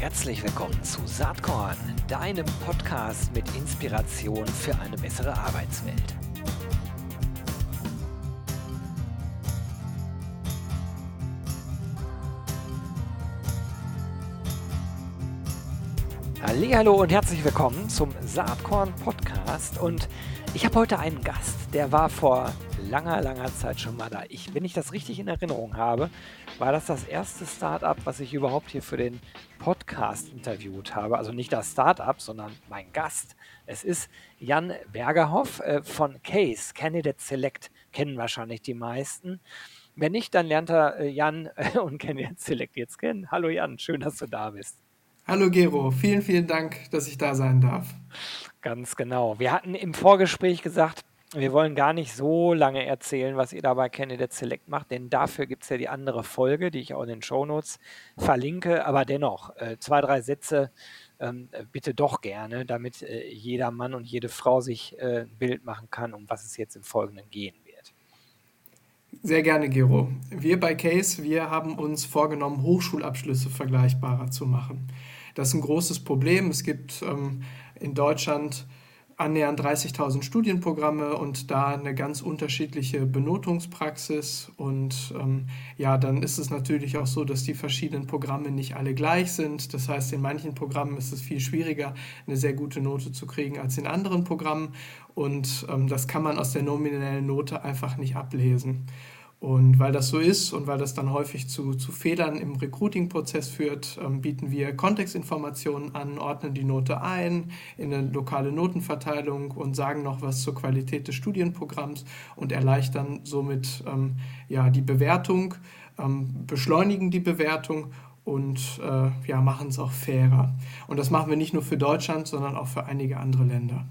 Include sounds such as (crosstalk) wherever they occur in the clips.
Herzlich willkommen zu Saatkorn, deinem Podcast mit Inspiration für eine bessere Arbeitswelt. Hallo und herzlich willkommen zum Saatkorn Podcast und ich habe heute einen Gast, der war vor langer, langer Zeit schon mal da. Ich, wenn ich das richtig in Erinnerung habe, war das das erste Startup, was ich überhaupt hier für den Podcast interviewt habe. Also nicht das Startup, sondern mein Gast. Es ist Jan Bergerhoff äh, von Case, Candidate Select, kennen wahrscheinlich die meisten. Wenn nicht, dann lernt er äh, Jan äh, und Candidate Select jetzt kennen. Hallo Jan, schön, dass du da bist. Hallo Gero, vielen, vielen Dank, dass ich da sein darf. Ganz genau. Wir hatten im Vorgespräch gesagt, wir wollen gar nicht so lange erzählen, was ihr da bei Candidate Select macht, denn dafür gibt es ja die andere Folge, die ich auch in den Shownotes verlinke. Aber dennoch, äh, zwei, drei Sätze ähm, bitte doch gerne, damit äh, jeder Mann und jede Frau sich äh, ein Bild machen kann, um was es jetzt im Folgenden gehen wird. Sehr gerne, Gero. Wir bei Case, wir haben uns vorgenommen, Hochschulabschlüsse vergleichbarer zu machen. Das ist ein großes Problem. Es gibt ähm, in Deutschland annähernd 30.000 Studienprogramme und da eine ganz unterschiedliche Benotungspraxis. Und ähm, ja, dann ist es natürlich auch so, dass die verschiedenen Programme nicht alle gleich sind. Das heißt, in manchen Programmen ist es viel schwieriger, eine sehr gute Note zu kriegen als in anderen Programmen. Und ähm, das kann man aus der nominellen Note einfach nicht ablesen. Und weil das so ist und weil das dann häufig zu, zu Fehlern im Recruiting-Prozess führt, ähm, bieten wir Kontextinformationen an, ordnen die Note ein in eine lokale Notenverteilung und sagen noch was zur Qualität des Studienprogramms und erleichtern somit ähm, ja, die Bewertung, ähm, beschleunigen die Bewertung und äh, ja, machen es auch fairer. Und das machen wir nicht nur für Deutschland, sondern auch für einige andere Länder.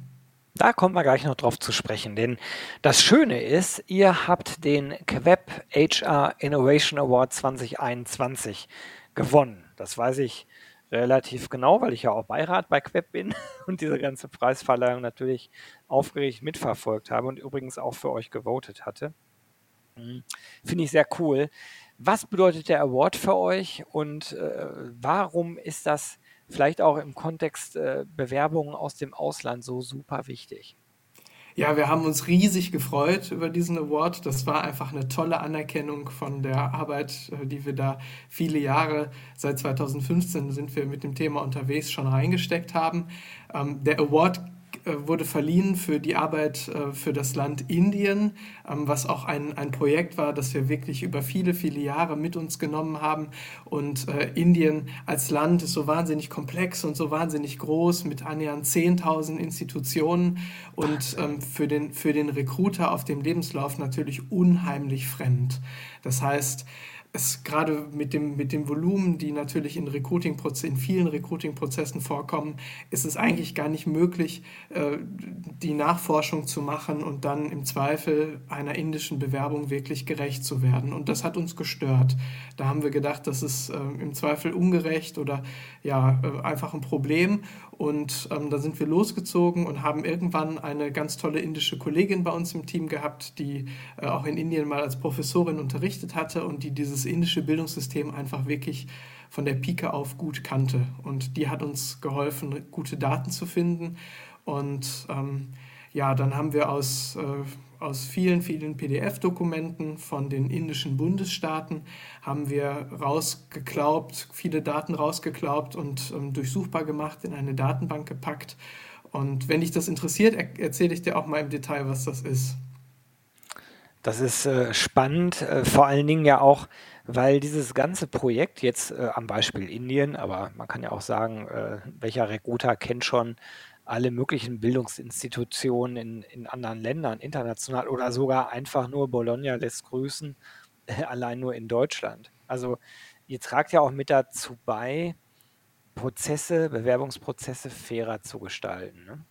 Da kommt man gleich noch drauf zu sprechen, denn das Schöne ist, ihr habt den Queb HR Innovation Award 2021 gewonnen. Das weiß ich relativ genau, weil ich ja auch Beirat bei Queb bin (laughs) und diese ganze Preisverleihung natürlich aufgeregt mitverfolgt habe und übrigens auch für euch gewotet hatte. Hm, finde ich sehr cool. Was bedeutet der Award für euch und äh, warum ist das vielleicht auch im Kontext äh, Bewerbungen aus dem Ausland so super wichtig? Ja, wir haben uns riesig gefreut über diesen Award. Das war einfach eine tolle Anerkennung von der Arbeit, äh, die wir da viele Jahre, seit 2015 sind wir mit dem Thema unterwegs, schon reingesteckt haben. Ähm, der Award wurde verliehen für die Arbeit äh, für das Land Indien, ähm, was auch ein, ein Projekt war, das wir wirklich über viele, viele Jahre mit uns genommen haben. Und äh, Indien als Land ist so wahnsinnig komplex und so wahnsinnig groß mit annähernd 10.000 Institutionen und ähm, für, den, für den Recruiter auf dem Lebenslauf natürlich unheimlich fremd. Das heißt, es gerade mit dem, mit dem Volumen, die natürlich in, Recruiting in vielen Recruiting-Prozessen vorkommen, ist es eigentlich gar nicht möglich, äh, die Nachforschung zu machen und dann im Zweifel einer indischen Bewerbung wirklich gerecht zu werden. Und das hat uns gestört. Da haben wir gedacht, das ist äh, im Zweifel ungerecht oder ja, äh, einfach ein Problem. Und ähm, da sind wir losgezogen und haben irgendwann eine ganz tolle indische Kollegin bei uns im Team gehabt, die äh, auch in Indien mal als Professorin unterrichtet hatte und die dieses indische Bildungssystem einfach wirklich von der Pike auf gut kannte. Und die hat uns geholfen, gute Daten zu finden. Und ähm, ja, dann haben wir aus, äh, aus vielen, vielen PDF-Dokumenten von den indischen Bundesstaaten haben wir rausgeklaubt, viele Daten rausgeklaubt und ähm, durchsuchbar gemacht, in eine Datenbank gepackt. Und wenn dich das interessiert, er erzähle ich dir auch mal im Detail, was das ist. Das ist äh, spannend, äh, vor allen Dingen ja auch, weil dieses ganze Projekt jetzt äh, am Beispiel Indien, aber man kann ja auch sagen, äh, welcher Recruiter kennt schon alle möglichen Bildungsinstitutionen in, in anderen Ländern, international oder sogar einfach nur Bologna lässt grüßen, (laughs) allein nur in Deutschland. Also ihr tragt ja auch mit dazu bei, Prozesse, Bewerbungsprozesse fairer zu gestalten. Ne?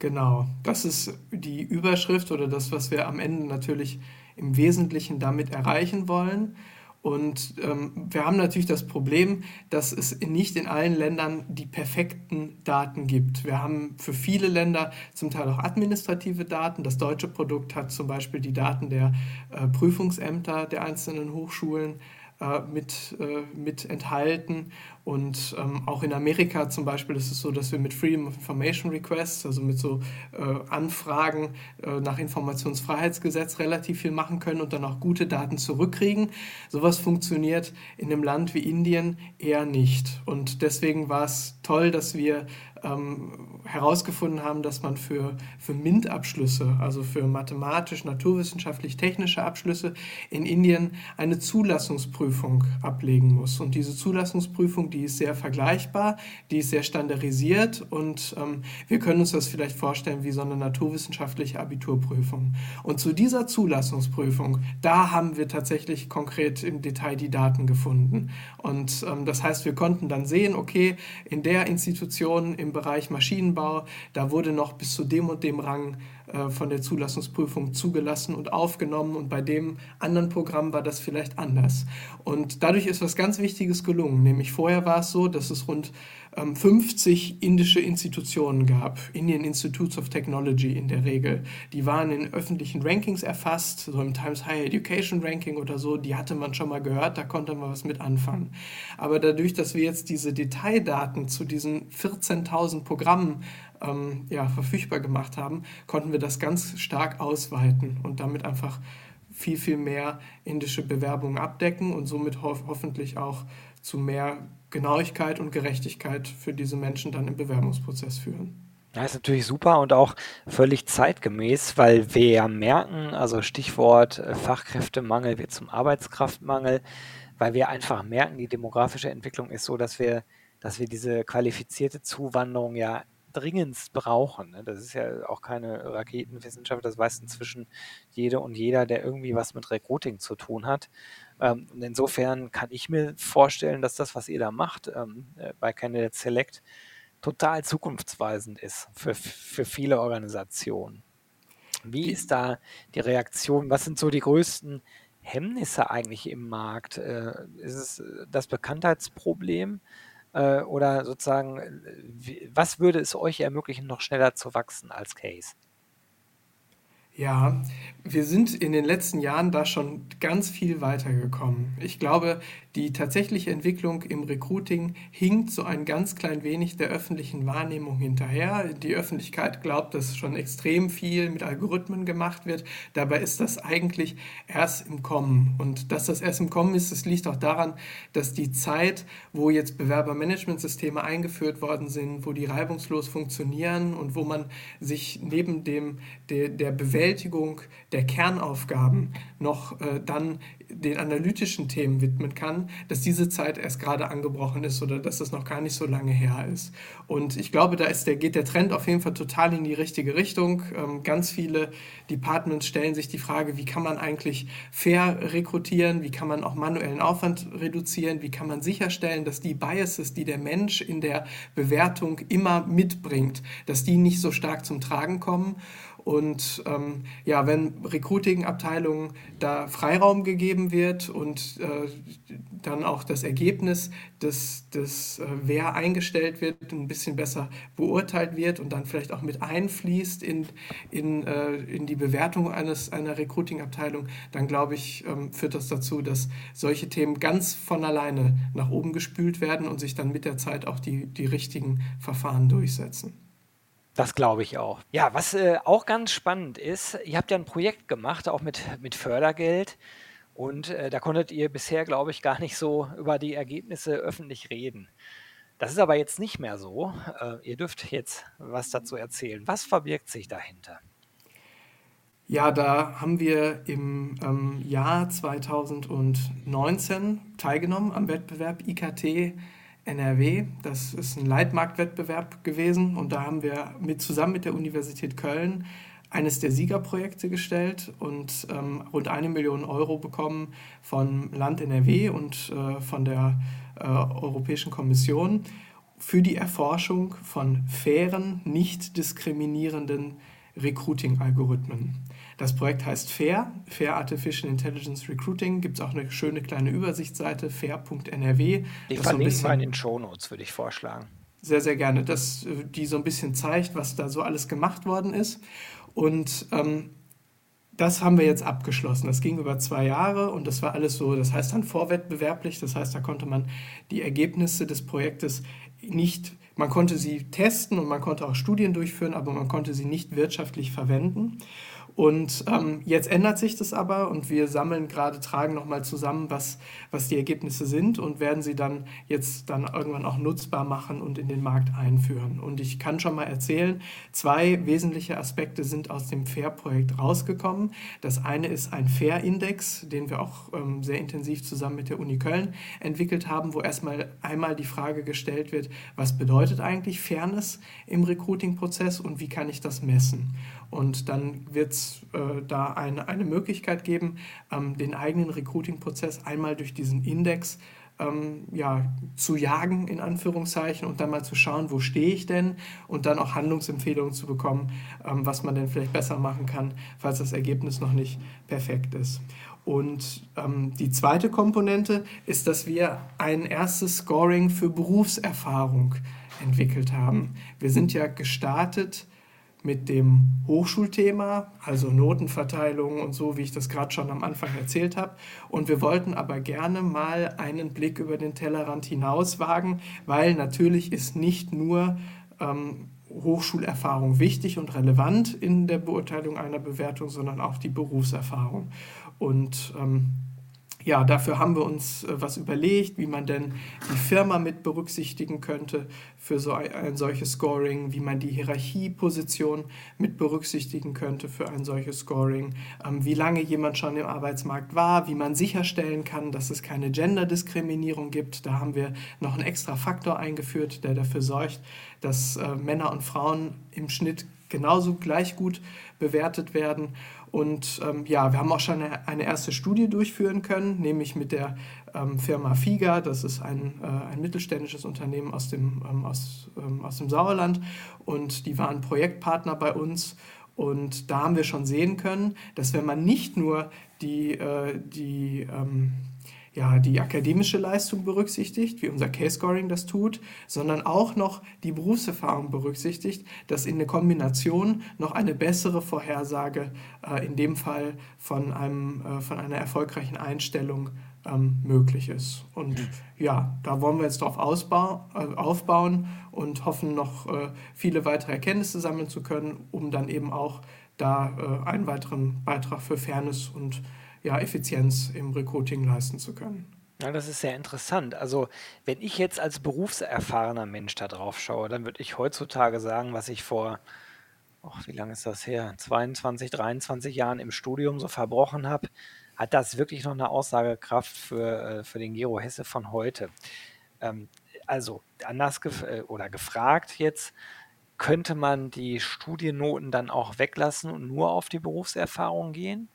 Genau, das ist die Überschrift oder das, was wir am Ende natürlich im Wesentlichen damit erreichen wollen. Und ähm, wir haben natürlich das Problem, dass es nicht in allen Ländern die perfekten Daten gibt. Wir haben für viele Länder zum Teil auch administrative Daten. Das deutsche Produkt hat zum Beispiel die Daten der äh, Prüfungsämter der einzelnen Hochschulen. Äh, mit, äh, mit enthalten. Und ähm, auch in Amerika zum Beispiel ist es so, dass wir mit Freedom of Information Requests, also mit so äh, Anfragen äh, nach Informationsfreiheitsgesetz relativ viel machen können und dann auch gute Daten zurückkriegen. Sowas funktioniert in einem Land wie Indien eher nicht. Und deswegen war es toll, dass wir ähm, herausgefunden haben, dass man für, für MINT-Abschlüsse, also für mathematisch, naturwissenschaftlich, technische Abschlüsse in Indien eine Zulassungsprüfung ablegen muss. Und diese Zulassungsprüfung, die ist sehr vergleichbar, die ist sehr standardisiert und ähm, wir können uns das vielleicht vorstellen wie so eine naturwissenschaftliche Abiturprüfung. Und zu dieser Zulassungsprüfung, da haben wir tatsächlich konkret im Detail die Daten gefunden. Und ähm, das heißt, wir konnten dann sehen, okay, in der Institution im Bereich Maschinenbau, da wurde noch bis zu dem und dem Rang von der Zulassungsprüfung zugelassen und aufgenommen und bei dem anderen Programm war das vielleicht anders. Und dadurch ist was ganz Wichtiges gelungen, nämlich vorher war es so, dass es rund 50 ähm, indische Institutionen gab, Indian Institutes of Technology in der Regel. Die waren in öffentlichen Rankings erfasst, so im Times Higher Education Ranking oder so, die hatte man schon mal gehört, da konnte man was mit anfangen. Aber dadurch, dass wir jetzt diese Detaildaten zu diesen 14.000 Programmen ähm, ja, verfügbar gemacht haben, konnten wir das ganz stark ausweiten und damit einfach viel, viel mehr indische Bewerbungen abdecken und somit ho hoffentlich auch zu mehr Genauigkeit und Gerechtigkeit für diese Menschen dann im Bewerbungsprozess führen. Ja, ist natürlich super und auch völlig zeitgemäß, weil wir ja merken, also Stichwort äh, Fachkräftemangel wird zum Arbeitskraftmangel, weil wir einfach merken, die demografische Entwicklung ist so, dass wir, dass wir diese qualifizierte Zuwanderung ja dringendst brauchen. Ne? Das ist ja auch keine Raketenwissenschaft, das weiß inzwischen jede und jeder, der irgendwie was mit Recruiting zu tun hat. Ähm, und insofern kann ich mir vorstellen, dass das, was ihr da macht ähm, äh, bei Candidate Select, total zukunftsweisend ist für, für viele Organisationen. Wie ist da die Reaktion? Was sind so die größten Hemmnisse eigentlich im Markt? Äh, ist es das Bekanntheitsproblem? Äh, oder sozusagen, was würde es euch ermöglichen, noch schneller zu wachsen als Case? Ja, wir sind in den letzten Jahren da schon ganz viel weitergekommen. Ich glaube, die tatsächliche Entwicklung im Recruiting hinkt so ein ganz klein wenig der öffentlichen Wahrnehmung hinterher. Die Öffentlichkeit glaubt, dass schon extrem viel mit Algorithmen gemacht wird. Dabei ist das eigentlich erst im Kommen. Und dass das erst im Kommen ist, das liegt auch daran, dass die Zeit, wo jetzt Bewerbermanagementsysteme eingeführt worden sind, wo die reibungslos funktionieren und wo man sich neben dem, der, der Bewältigung der Kernaufgaben noch äh, dann den analytischen Themen widmen kann, dass diese Zeit erst gerade angebrochen ist oder dass das noch gar nicht so lange her ist. Und ich glaube, da ist der, geht der Trend auf jeden Fall total in die richtige Richtung. Ähm, ganz viele Departments stellen sich die Frage, wie kann man eigentlich fair rekrutieren, wie kann man auch manuellen Aufwand reduzieren, wie kann man sicherstellen, dass die Biases, die der Mensch in der Bewertung immer mitbringt, dass die nicht so stark zum Tragen kommen. Und ähm, ja, wenn Recruiting-Abteilungen da Freiraum gegeben wird und äh, dann auch das Ergebnis, des, des, äh, wer eingestellt wird, ein bisschen besser beurteilt wird und dann vielleicht auch mit einfließt in, in, äh, in die Bewertung eines, einer Recruiting-Abteilung, dann glaube ich, ähm, führt das dazu, dass solche Themen ganz von alleine nach oben gespült werden und sich dann mit der Zeit auch die, die richtigen Verfahren durchsetzen. Das glaube ich auch. Ja, was äh, auch ganz spannend ist, ihr habt ja ein Projekt gemacht, auch mit, mit Fördergeld. Und äh, da konntet ihr bisher, glaube ich, gar nicht so über die Ergebnisse öffentlich reden. Das ist aber jetzt nicht mehr so. Äh, ihr dürft jetzt was dazu erzählen. Was verbirgt sich dahinter? Ja, da haben wir im ähm, Jahr 2019 teilgenommen am Wettbewerb IKT NRW. Das ist ein Leitmarktwettbewerb gewesen und da haben wir mit, zusammen mit der Universität Köln eines der Siegerprojekte gestellt und ähm, rund eine Million Euro bekommen vom Land NRW und äh, von der äh, Europäischen Kommission für die Erforschung von fairen, nicht diskriminierenden Recruiting-Algorithmen. Das Projekt heißt FAIR, Fair Artificial Intelligence Recruiting. Gibt es auch eine schöne kleine Übersichtsseite, fair.nrw. Die verlinken so wir in den Shownotes, würde ich vorschlagen. Sehr, sehr gerne, dass die so ein bisschen zeigt, was da so alles gemacht worden ist. Und ähm, das haben wir jetzt abgeschlossen. Das ging über zwei Jahre und das war alles so, das heißt dann vorwettbewerblich, das heißt, da konnte man die Ergebnisse des Projektes nicht, man konnte sie testen und man konnte auch Studien durchführen, aber man konnte sie nicht wirtschaftlich verwenden. Und ähm, jetzt ändert sich das aber und wir sammeln gerade, tragen nochmal zusammen, was, was die Ergebnisse sind und werden sie dann jetzt dann irgendwann auch nutzbar machen und in den Markt einführen. Und ich kann schon mal erzählen, zwei wesentliche Aspekte sind aus dem FAIR-Projekt rausgekommen. Das eine ist ein FAIR-Index, den wir auch ähm, sehr intensiv zusammen mit der Uni Köln entwickelt haben, wo erstmal einmal die Frage gestellt wird, was bedeutet eigentlich Fairness im Recruiting-Prozess und wie kann ich das messen? Und dann wird es äh, da eine, eine Möglichkeit geben, ähm, den eigenen Recruiting-Prozess einmal durch diesen Index ähm, ja, zu jagen, in Anführungszeichen, und dann mal zu schauen, wo stehe ich denn und dann auch Handlungsempfehlungen zu bekommen, ähm, was man denn vielleicht besser machen kann, falls das Ergebnis noch nicht perfekt ist. Und ähm, die zweite Komponente ist, dass wir ein erstes Scoring für Berufserfahrung entwickelt haben. Wir sind ja gestartet mit dem Hochschulthema, also Notenverteilung und so, wie ich das gerade schon am Anfang erzählt habe. Und wir wollten aber gerne mal einen Blick über den Tellerrand hinaus wagen, weil natürlich ist nicht nur ähm, Hochschulerfahrung wichtig und relevant in der Beurteilung einer Bewertung, sondern auch die Berufserfahrung. Und ähm, ja, dafür haben wir uns äh, was überlegt, wie man denn die Firma mit berücksichtigen könnte für so ein, solches Scoring, wie man die Hierarchieposition mit berücksichtigen könnte für ein solches Scoring, ähm, wie lange jemand schon im Arbeitsmarkt war, wie man sicherstellen kann, dass es keine Genderdiskriminierung gibt. Da haben wir noch einen extra Faktor eingeführt, der dafür sorgt, dass äh, Männer und Frauen im Schnitt genauso gleich gut bewertet werden. Und ähm, ja, wir haben auch schon eine, eine, erste Studie durchführen können, nämlich mit der ähm, Firma FIGA. Das ist ein, äh, ein mittelständisches Unternehmen aus dem, ähm, aus, ähm, aus dem Sauerland. Und die waren Projektpartner bei uns. Und da haben wir schon sehen können, dass wenn man nicht nur die, äh, die ähm, ja, die akademische Leistung berücksichtigt, wie unser Case-Scoring das tut, sondern auch noch die Berufserfahrung berücksichtigt, dass in der Kombination noch eine bessere Vorhersage äh, in dem Fall von, einem, äh, von einer erfolgreichen Einstellung ähm, möglich ist. Und mhm. ja, da wollen wir jetzt darauf ausbau, äh, aufbauen und hoffen noch äh, viele weitere Erkenntnisse sammeln zu können, um dann eben auch da äh, einen weiteren Beitrag für Fairness und ja, Effizienz im Recruiting leisten zu können. Ja, das ist sehr interessant. Also, wenn ich jetzt als berufserfahrener Mensch da drauf schaue, dann würde ich heutzutage sagen, was ich vor, ach, wie lange ist das her, 22, 23 Jahren im Studium so verbrochen habe, hat das wirklich noch eine Aussagekraft für, äh, für den Gero Hesse von heute. Ähm, also, anders gef äh, oder gefragt jetzt, könnte man die Studiennoten dann auch weglassen und nur auf die Berufserfahrung gehen?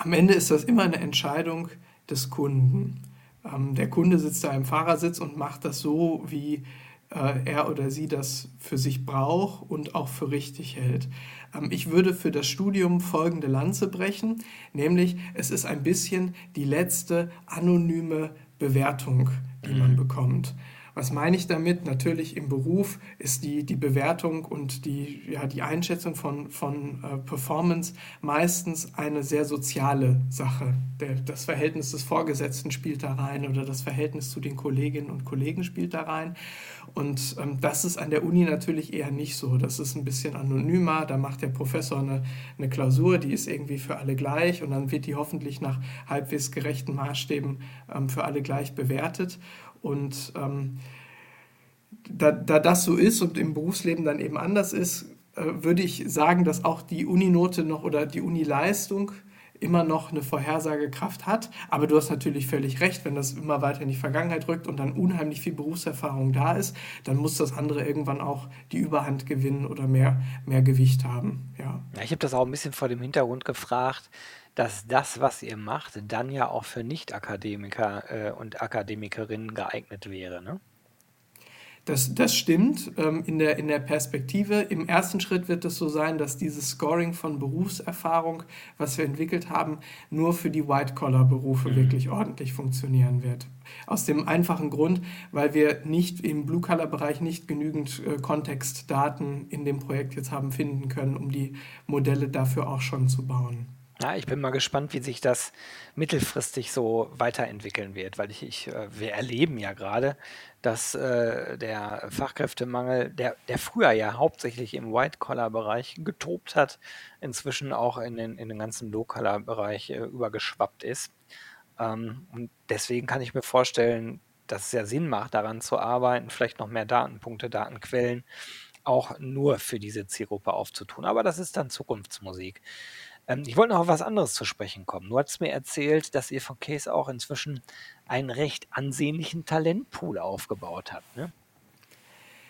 Am Ende ist das immer eine Entscheidung des Kunden. Ähm, der Kunde sitzt da im Fahrersitz und macht das so, wie äh, er oder sie das für sich braucht und auch für richtig hält. Ähm, ich würde für das Studium folgende Lanze brechen, nämlich es ist ein bisschen die letzte anonyme Bewertung, die man mhm. bekommt. Was meine ich damit? Natürlich im Beruf ist die, die Bewertung und die, ja, die Einschätzung von, von äh, Performance meistens eine sehr soziale Sache. Der, das Verhältnis des Vorgesetzten spielt da rein oder das Verhältnis zu den Kolleginnen und Kollegen spielt da rein. Und ähm, das ist an der Uni natürlich eher nicht so. Das ist ein bisschen anonymer. Da macht der Professor eine, eine Klausur, die ist irgendwie für alle gleich und dann wird die hoffentlich nach halbwegs gerechten Maßstäben ähm, für alle gleich bewertet. Und ähm, da, da das so ist und im Berufsleben dann eben anders ist, äh, würde ich sagen, dass auch die Uninote noch oder die Unileistung immer noch eine Vorhersagekraft hat. Aber du hast natürlich völlig recht, wenn das immer weiter in die Vergangenheit rückt und dann unheimlich viel Berufserfahrung da ist, dann muss das andere irgendwann auch die Überhand gewinnen oder mehr, mehr Gewicht haben. Ja. ja ich habe das auch ein bisschen vor dem Hintergrund gefragt, dass das, was ihr macht, dann ja auch für Nicht-Akademiker äh, und Akademikerinnen geeignet wäre. Ne? Das, das stimmt ähm, in, der, in der Perspektive. Im ersten Schritt wird es so sein, dass dieses Scoring von Berufserfahrung, was wir entwickelt haben, nur für die White-Collar-Berufe mhm. wirklich ordentlich funktionieren wird. Aus dem einfachen Grund, weil wir nicht im Blue-Collar-Bereich nicht genügend äh, Kontextdaten in dem Projekt jetzt haben finden können, um die Modelle dafür auch schon zu bauen. Ja, ich bin mal gespannt, wie sich das mittelfristig so weiterentwickeln wird, weil ich, ich äh, wir erleben ja gerade, dass äh, der Fachkräftemangel, der, der früher ja hauptsächlich im White-Collar-Bereich getobt hat, inzwischen auch in den, in den ganzen Low-Collar-Bereich äh, übergeschwappt ist. Ähm, und deswegen kann ich mir vorstellen, dass es ja Sinn macht, daran zu arbeiten, vielleicht noch mehr Datenpunkte, Datenquellen auch nur für diese Zielgruppe aufzutun. Aber das ist dann Zukunftsmusik. Ähm, ich wollte noch auf was anderes zu sprechen kommen. Du hast mir erzählt, dass ihr von Case auch inzwischen einen recht ansehnlichen Talentpool aufgebaut habt. Ne?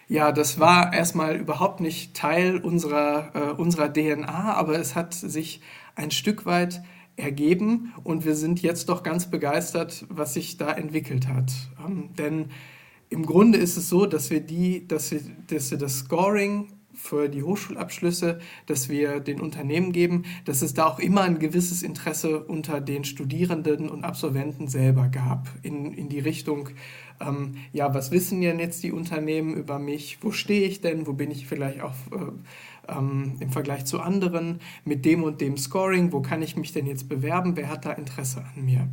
Ja, das war erstmal überhaupt nicht Teil unserer, äh, unserer DNA, aber es hat sich ein Stück weit ergeben und wir sind jetzt doch ganz begeistert, was sich da entwickelt hat. Ähm, denn im Grunde ist es so, dass wir, die, dass wir, dass wir das Scoring für die Hochschulabschlüsse, dass wir den Unternehmen geben, dass es da auch immer ein gewisses Interesse unter den Studierenden und Absolventen selber gab, in, in die Richtung, ähm, ja, was wissen denn jetzt die Unternehmen über mich, wo stehe ich denn, wo bin ich vielleicht auch äh, ähm, im Vergleich zu anderen, mit dem und dem Scoring, wo kann ich mich denn jetzt bewerben, wer hat da Interesse an mir.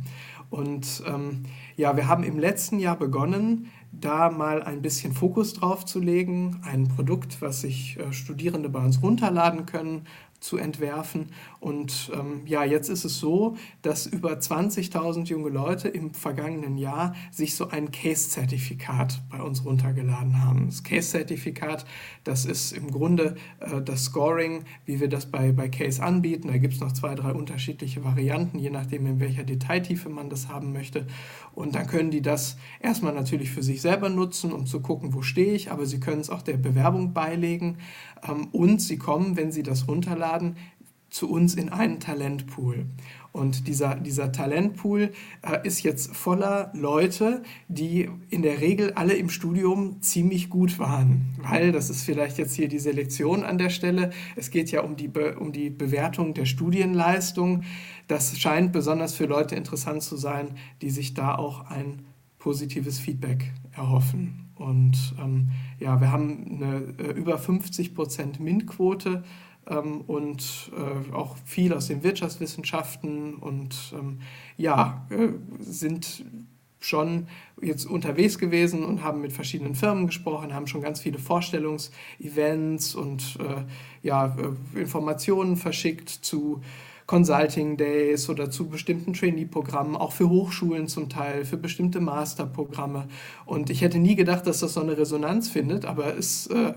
Und ähm, ja, wir haben im letzten Jahr begonnen, da mal ein bisschen Fokus drauf zu legen, ein Produkt, was sich äh, Studierende bei uns runterladen können, zu entwerfen. Und ähm, ja, jetzt ist es so, dass über 20.000 junge Leute im vergangenen Jahr sich so ein Case-Zertifikat bei uns runtergeladen haben. Das Case-Zertifikat, das ist im Grunde äh, das Scoring, wie wir das bei, bei Case anbieten. Da gibt es noch zwei, drei unterschiedliche Varianten, je nachdem, in welcher Detailtiefe man das haben möchte. Und dann können die das erstmal natürlich für sich selber nutzen, um zu gucken, wo stehe ich, aber sie können es auch der Bewerbung beilegen. Ähm, und sie kommen, wenn sie das runterladen, zu uns in einen Talentpool. Und dieser, dieser Talentpool äh, ist jetzt voller Leute, die in der Regel alle im Studium ziemlich gut waren. Weil, das ist vielleicht jetzt hier die Selektion an der Stelle, es geht ja um die, Be um die Bewertung der Studienleistung. Das scheint besonders für Leute interessant zu sein, die sich da auch ein positives Feedback erhoffen. Und ähm, ja, wir haben eine äh, über 50 Prozent MINT-Quote ähm, und äh, auch viel aus den Wirtschaftswissenschaften und ähm, ja, äh, sind schon jetzt unterwegs gewesen und haben mit verschiedenen Firmen gesprochen, haben schon ganz viele Vorstellungsevents und äh, ja, äh, Informationen verschickt zu Consulting Days oder zu bestimmten Trainee-Programmen, auch für Hochschulen zum Teil, für bestimmte Masterprogramme. Und ich hätte nie gedacht, dass das so eine Resonanz findet, aber es, äh,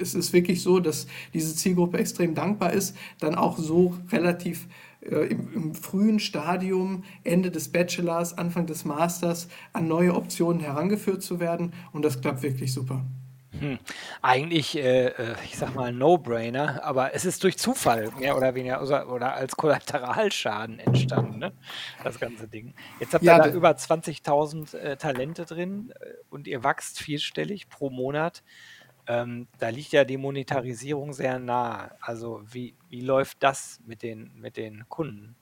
es ist wirklich so, dass diese Zielgruppe extrem dankbar ist, dann auch so relativ äh, im, im, frühen Stadium, Ende des Bachelors, Anfang des Masters, an neue Optionen herangeführt zu werden. Und das klappt wirklich super. Hm. Eigentlich, äh, äh, ich sag mal, No-Brainer, aber es ist durch Zufall mehr oder weniger oder, oder als Kollateralschaden entstanden, ne? das ganze Ding. Jetzt habt ihr ja, da über 20.000 äh, Talente drin äh, und ihr wächst vierstellig pro Monat. Ähm, da liegt ja die Monetarisierung sehr nah. Also wie, wie läuft das mit den, mit den Kunden?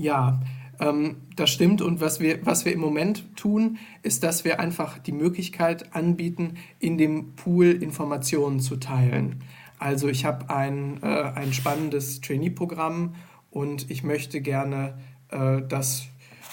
Ja, ähm, das stimmt. Und was wir, was wir im Moment tun, ist, dass wir einfach die Möglichkeit anbieten, in dem Pool Informationen zu teilen. Also ich habe ein, äh, ein spannendes Trainee-Programm und ich möchte gerne, äh, dass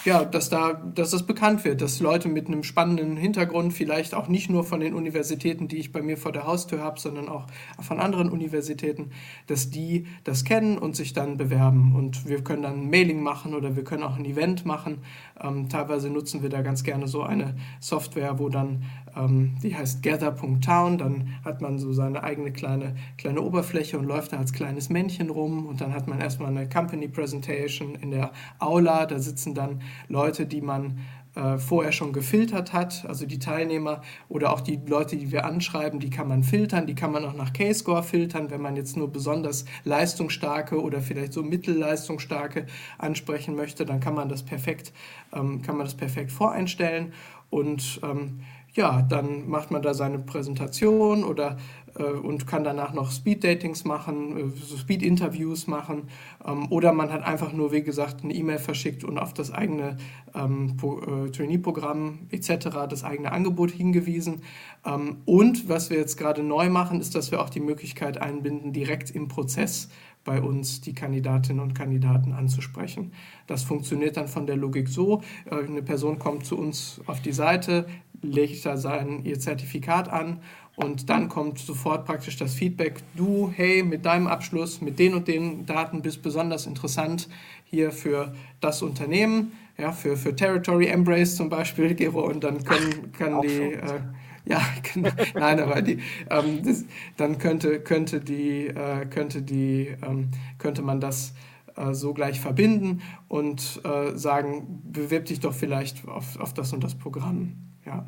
ja, dass, da, dass das bekannt wird, dass Leute mit einem spannenden Hintergrund, vielleicht auch nicht nur von den Universitäten, die ich bei mir vor der Haustür habe, sondern auch von anderen Universitäten, dass die das kennen und sich dann bewerben. Und wir können dann ein Mailing machen oder wir können auch ein Event machen. Ähm, teilweise nutzen wir da ganz gerne so eine Software, wo dann, die heißt gather.town, dann hat man so seine eigene kleine, kleine Oberfläche und läuft da als kleines Männchen rum. Und dann hat man erstmal eine Company Presentation in der Aula, da sitzen dann Leute, die man äh, vorher schon gefiltert hat, also die Teilnehmer oder auch die Leute, die wir anschreiben, die kann man filtern, die kann man auch nach K-Score filtern, wenn man jetzt nur besonders leistungsstarke oder vielleicht so mittelleistungsstarke ansprechen möchte, dann kann man das perfekt, ähm, kann man das perfekt voreinstellen. Und ähm, ja, dann macht man da seine Präsentation oder äh, und kann danach noch Speed-Datings machen, äh, Speed-Interviews machen. Ähm, oder man hat einfach nur, wie gesagt, eine E-Mail verschickt und auf das eigene ähm, äh, Trainee-Programm etc., das eigene Angebot hingewiesen. Ähm, und was wir jetzt gerade neu machen, ist, dass wir auch die Möglichkeit einbinden, direkt im Prozess bei uns die Kandidatinnen und Kandidaten anzusprechen. Das funktioniert dann von der Logik so, eine Person kommt zu uns auf die Seite, legt da sein ihr Zertifikat an und dann kommt sofort praktisch das Feedback, du, hey, mit deinem Abschluss, mit den und den Daten bist besonders interessant hier für das Unternehmen, ja, für, für Territory Embrace zum Beispiel, (laughs) Gero, und dann können, kann die, äh, ja, (laughs) nein, aber die, ähm, das, dann könnte, könnte die, äh, könnte die, ähm, könnte man das äh, so gleich verbinden und äh, sagen, bewirb dich doch vielleicht auf, auf das und das Programm, ja.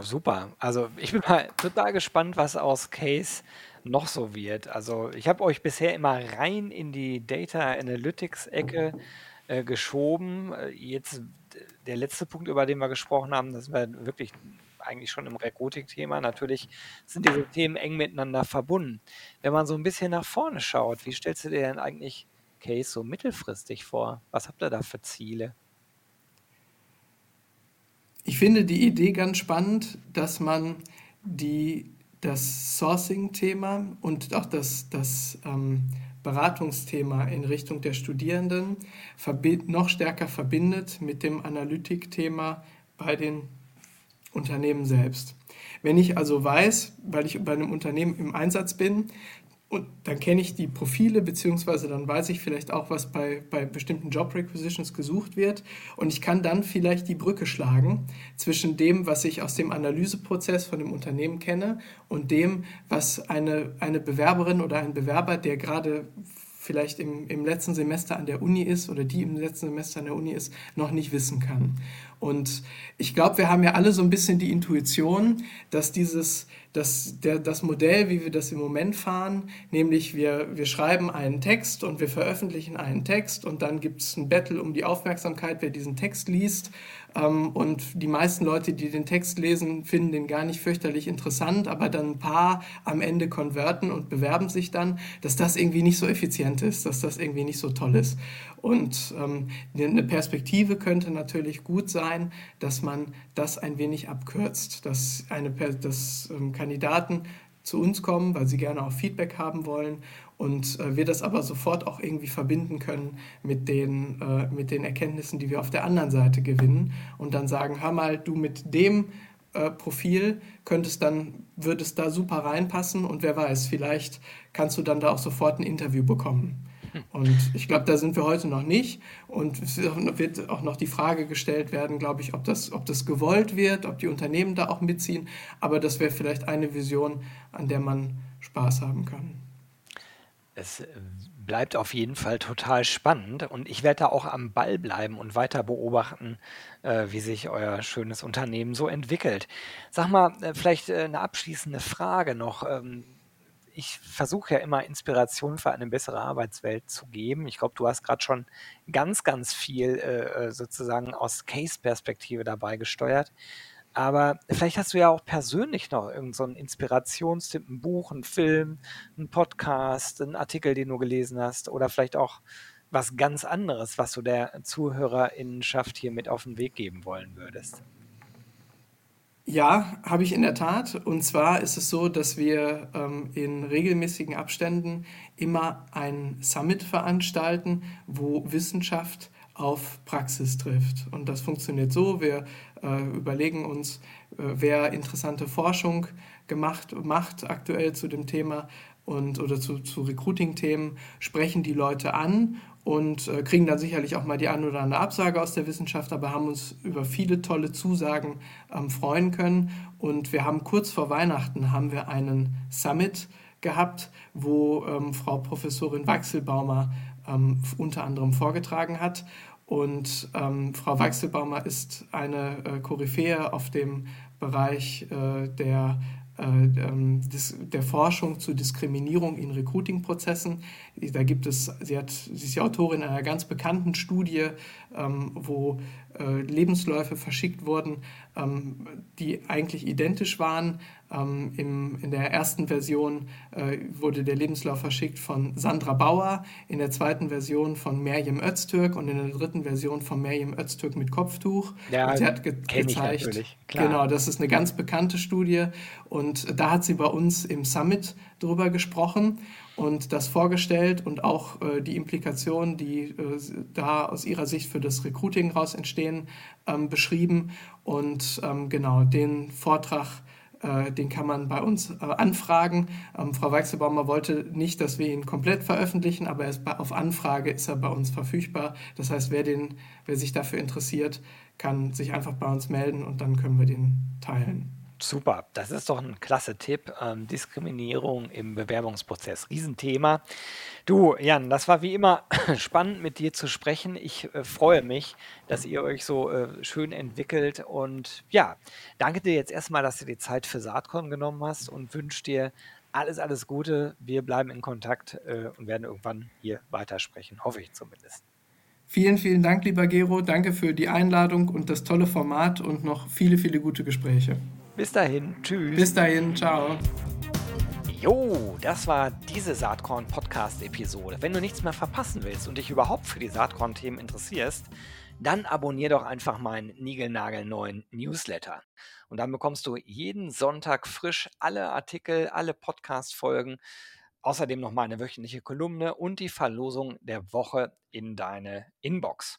Super. Also ich bin mal total gespannt, was aus Case noch so wird. Also ich habe euch bisher immer rein in die Data Analytics-Ecke äh, geschoben. Äh, jetzt der letzte Punkt, über den wir gesprochen haben, das war wirklich eigentlich schon im Recruiting-Thema. Natürlich sind diese Themen eng miteinander verbunden. Wenn man so ein bisschen nach vorne schaut, wie stellst du dir denn eigentlich Case so mittelfristig vor? Was habt ihr da für Ziele? Ich finde die Idee ganz spannend, dass man die, das Sourcing-Thema und auch das, das ähm, Beratungsthema in Richtung der Studierenden noch stärker verbindet mit dem Analytik-Thema bei den Unternehmen selbst. Wenn ich also weiß, weil ich bei einem Unternehmen im Einsatz bin, und dann kenne ich die Profile, beziehungsweise dann weiß ich vielleicht auch, was bei, bei bestimmten Job Requisitions gesucht wird. Und ich kann dann vielleicht die Brücke schlagen zwischen dem, was ich aus dem Analyseprozess von dem Unternehmen kenne und dem, was eine, eine Bewerberin oder ein Bewerber, der gerade vielleicht im, im letzten Semester an der Uni ist oder die im letzten Semester an der Uni ist, noch nicht wissen kann. Und ich glaube, wir haben ja alle so ein bisschen die Intuition, dass dieses, dass der, das Modell, wie wir das im Moment fahren, nämlich wir, wir schreiben einen Text und wir veröffentlichen einen Text und dann gibt es ein Battle um die Aufmerksamkeit, wer diesen Text liest. Ähm, und die meisten Leute, die den Text lesen, finden den gar nicht fürchterlich interessant, aber dann ein paar am Ende konverten und bewerben sich dann, dass das irgendwie nicht so effizient ist, dass das irgendwie nicht so toll ist. Und ähm, eine Perspektive könnte natürlich gut sein, dass man das ein wenig abkürzt, dass, eine, dass ähm, Kandidaten zu uns kommen, weil sie gerne auch Feedback haben wollen und äh, wir das aber sofort auch irgendwie verbinden können mit den, äh, mit den Erkenntnissen, die wir auf der anderen Seite gewinnen und dann sagen, hör mal, du mit dem äh, Profil könntest dann, würdest da super reinpassen und wer weiß, vielleicht kannst du dann da auch sofort ein Interview bekommen. Und ich glaube, da sind wir heute noch nicht. Und es wird auch noch die Frage gestellt werden, glaube ich, ob das, ob das gewollt wird, ob die Unternehmen da auch mitziehen. Aber das wäre vielleicht eine Vision, an der man Spaß haben kann. Es äh, bleibt auf jeden Fall total spannend und ich werde da auch am Ball bleiben und weiter beobachten, äh, wie sich euer schönes Unternehmen so entwickelt. Sag mal, äh, vielleicht äh, eine abschließende Frage noch. Ähm, ich versuche ja immer Inspiration für eine bessere Arbeitswelt zu geben. Ich glaube, du hast gerade schon ganz, ganz viel sozusagen aus Case-Perspektive dabei gesteuert. Aber vielleicht hast du ja auch persönlich noch irgendeinen so Inspirationstipp, ein Buch, ein Film, ein Podcast, einen Artikel, den du gelesen hast oder vielleicht auch was ganz anderes, was du der Zuhörerinnenschaft hier mit auf den Weg geben wollen würdest. Ja, habe ich in der Tat. Und zwar ist es so, dass wir ähm, in regelmäßigen Abständen immer ein Summit veranstalten, wo Wissenschaft auf Praxis trifft. Und das funktioniert so, wir überlegen uns, äh, wer interessante Forschung gemacht macht aktuell zu dem Thema und oder zu, zu Recruiting-Themen, sprechen die Leute an und äh, kriegen dann sicherlich auch mal die eine oder andere Absage aus der Wissenschaft, aber haben uns über viele tolle Zusagen ähm, freuen können. Und wir haben kurz vor Weihnachten haben wir einen Summit gehabt, wo ähm, Frau Professorin Wachselbaumer ähm, unter anderem vorgetragen hat. Und ähm, Frau Wachselbaumer ist eine äh, Koryphäe auf dem Bereich äh, der äh, ähm, der Forschung zu Diskriminierung in Recruiting-Prozessen. Da gibt es, sie, hat, sie ist die Autorin einer ganz bekannten Studie, ähm, wo äh, Lebensläufe verschickt wurden, ähm, die eigentlich identisch waren. Ähm, im, in der ersten Version äh, wurde der Lebenslauf verschickt von Sandra Bauer, in der zweiten Version von Merjem Öztürk und in der dritten Version von Merjem Öztürk mit Kopftuch. Ja, und sie hat ge gezeigt, genau, das ist eine ganz bekannte Studie und da hat sie bei uns im Summit drüber gesprochen und das vorgestellt und auch äh, die Implikationen, die äh, da aus ihrer Sicht für das Recruiting raus entstehen, ähm, beschrieben. Und ähm, genau, den Vortrag, äh, den kann man bei uns äh, anfragen. Ähm, Frau Weichselbaumer wollte nicht, dass wir ihn komplett veröffentlichen, aber bei, auf Anfrage ist er bei uns verfügbar. Das heißt, wer, den, wer sich dafür interessiert, kann sich einfach bei uns melden und dann können wir den teilen. Super, das ist doch ein klasse Tipp. Ähm, Diskriminierung im Bewerbungsprozess, Riesenthema. Du, Jan, das war wie immer (coughs) spannend mit dir zu sprechen. Ich äh, freue mich, dass ihr euch so äh, schön entwickelt. Und ja, danke dir jetzt erstmal, dass du die Zeit für Saatkorn genommen hast und wünsche dir alles, alles Gute. Wir bleiben in Kontakt äh, und werden irgendwann hier weitersprechen, hoffe ich zumindest. Vielen, vielen Dank, lieber Gero. Danke für die Einladung und das tolle Format und noch viele, viele gute Gespräche. Bis dahin, tschüss. Bis dahin, ciao. Jo, das war diese Saatkorn-Podcast-Episode. Wenn du nichts mehr verpassen willst und dich überhaupt für die Saatkorn-Themen interessierst, dann abonnier doch einfach meinen niegelnagelneuen Newsletter. Und dann bekommst du jeden Sonntag frisch alle Artikel, alle Podcast-Folgen, außerdem noch meine wöchentliche Kolumne und die Verlosung der Woche in deine Inbox.